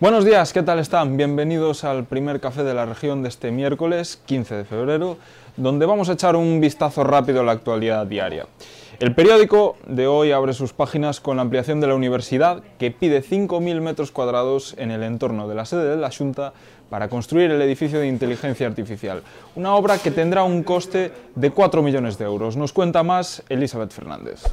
Buenos días, ¿qué tal están? Bienvenidos al primer café de la región de este miércoles 15 de febrero, donde vamos a echar un vistazo rápido a la actualidad diaria. El periódico de hoy abre sus páginas con la ampliación de la universidad, que pide 5.000 metros cuadrados en el entorno de la sede de la Junta para construir el edificio de inteligencia artificial, una obra que tendrá un coste de 4 millones de euros. Nos cuenta más Elizabeth Fernández.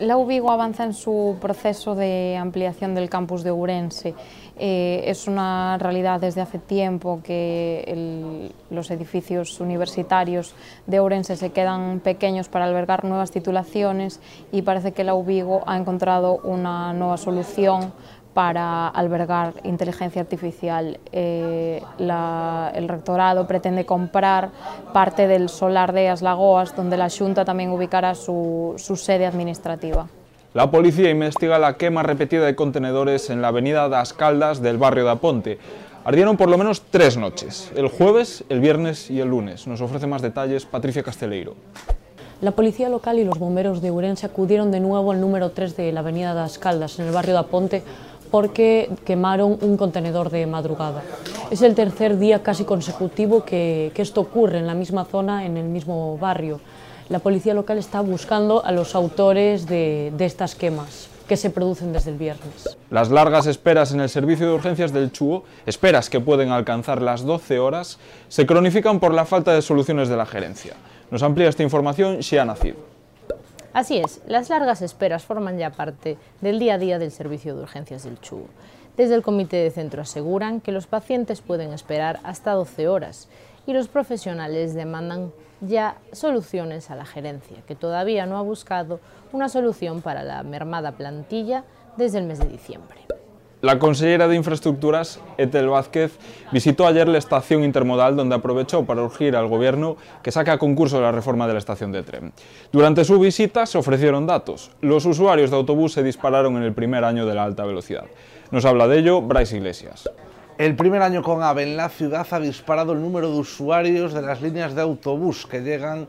La UBIGO avanza en su proceso de ampliación del campus de Urense. Eh, es una realidad desde hace tiempo que los edificios universitarios de Urense se quedan pequeños para albergar nuevas titulaciones y parece que la UBIGO ha encontrado una nueva solución para albergar inteligencia artificial. Eh, el rectorado pretende comprar parte del solar de As Lagoas, donde la Junta también ubicará su, su sede administrativa. La policía investiga la quema repetida de contenedores en la avenida Das Caldas del barrio de Aponte. Ardieron por lo menos tres noches, el jueves, el viernes y el lunes. Nos ofrece más detalles Patricia Casteleiro. La policía local y los bomberos de Urense acudieron de nuevo al número 3 de la avenida Das Caldas, en el barrio de Aponte, porque quemaron un contenedor de madrugada. Es el tercer día casi consecutivo que, esto ocurre en la misma zona, en el mismo barrio. La policía local está buscando a los autores de, estas quemas que se producen desde el viernes. Las largas esperas en el servicio de urgencias del Chuo, esperas que pueden alcanzar las 12 horas, se cronifican por la falta de soluciones de la gerencia. Nos amplía esta información Xiana Cid. Así es, las largas esperas forman ya parte del día a día del servicio de urgencias del CHU. Desde el comité de centro aseguran que los pacientes pueden esperar hasta 12 horas y los profesionales demandan ya soluciones a la gerencia, que todavía no ha buscado una solución para la mermada plantilla desde el mes de diciembre. La consellera de Infraestructuras, Etel Vázquez, visitó ayer la estación intermodal donde aprovechó para urgir al gobierno que saque a concurso la reforma de la estación de tren. Durante su visita se ofrecieron datos. Los usuarios de autobús se dispararon en el primer año de la alta velocidad. Nos habla de ello Bryce Iglesias. El primer año con AVE en la ciudad ha disparado el número de usuarios de las líneas de autobús que llegan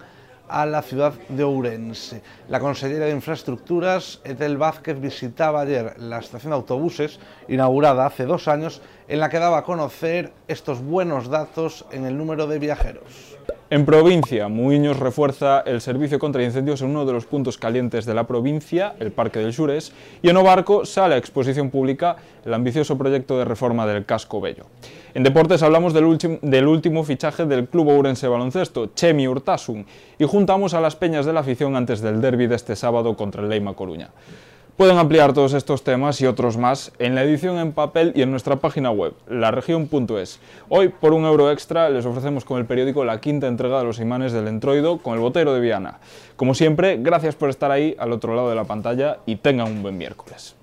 la ciudad de Ourense. La consellera de Infraestructuras, Etel Vázquez, visitaba ayer la estación de autobuses, inaugurada hace dos años, en la que daba a conocer estos buenos datos en el número de viajeros. En provincia, Muiños refuerza el servicio contra incendios en uno de los puntos calientes de la provincia, el Parque del Sures, y en Obarco sale a exposición pública el ambicioso proyecto de reforma del Casco Bello. En deportes hablamos del, último fichaje del Club Ourense Baloncesto, Chemi Urtasun, y juntamos a las peñas de la afición antes del derby de este sábado contra el Leima Coruña. Pueden ampliar todos estos temas y otros más en la edición en papel y en nuestra página web, laregion.es. Hoy, por un euro extra, les ofrecemos con el periódico la quinta entrega de los imanes del entroido con el botero de Viana. Como siempre, gracias por estar ahí al otro lado de la pantalla y tengan un buen miércoles.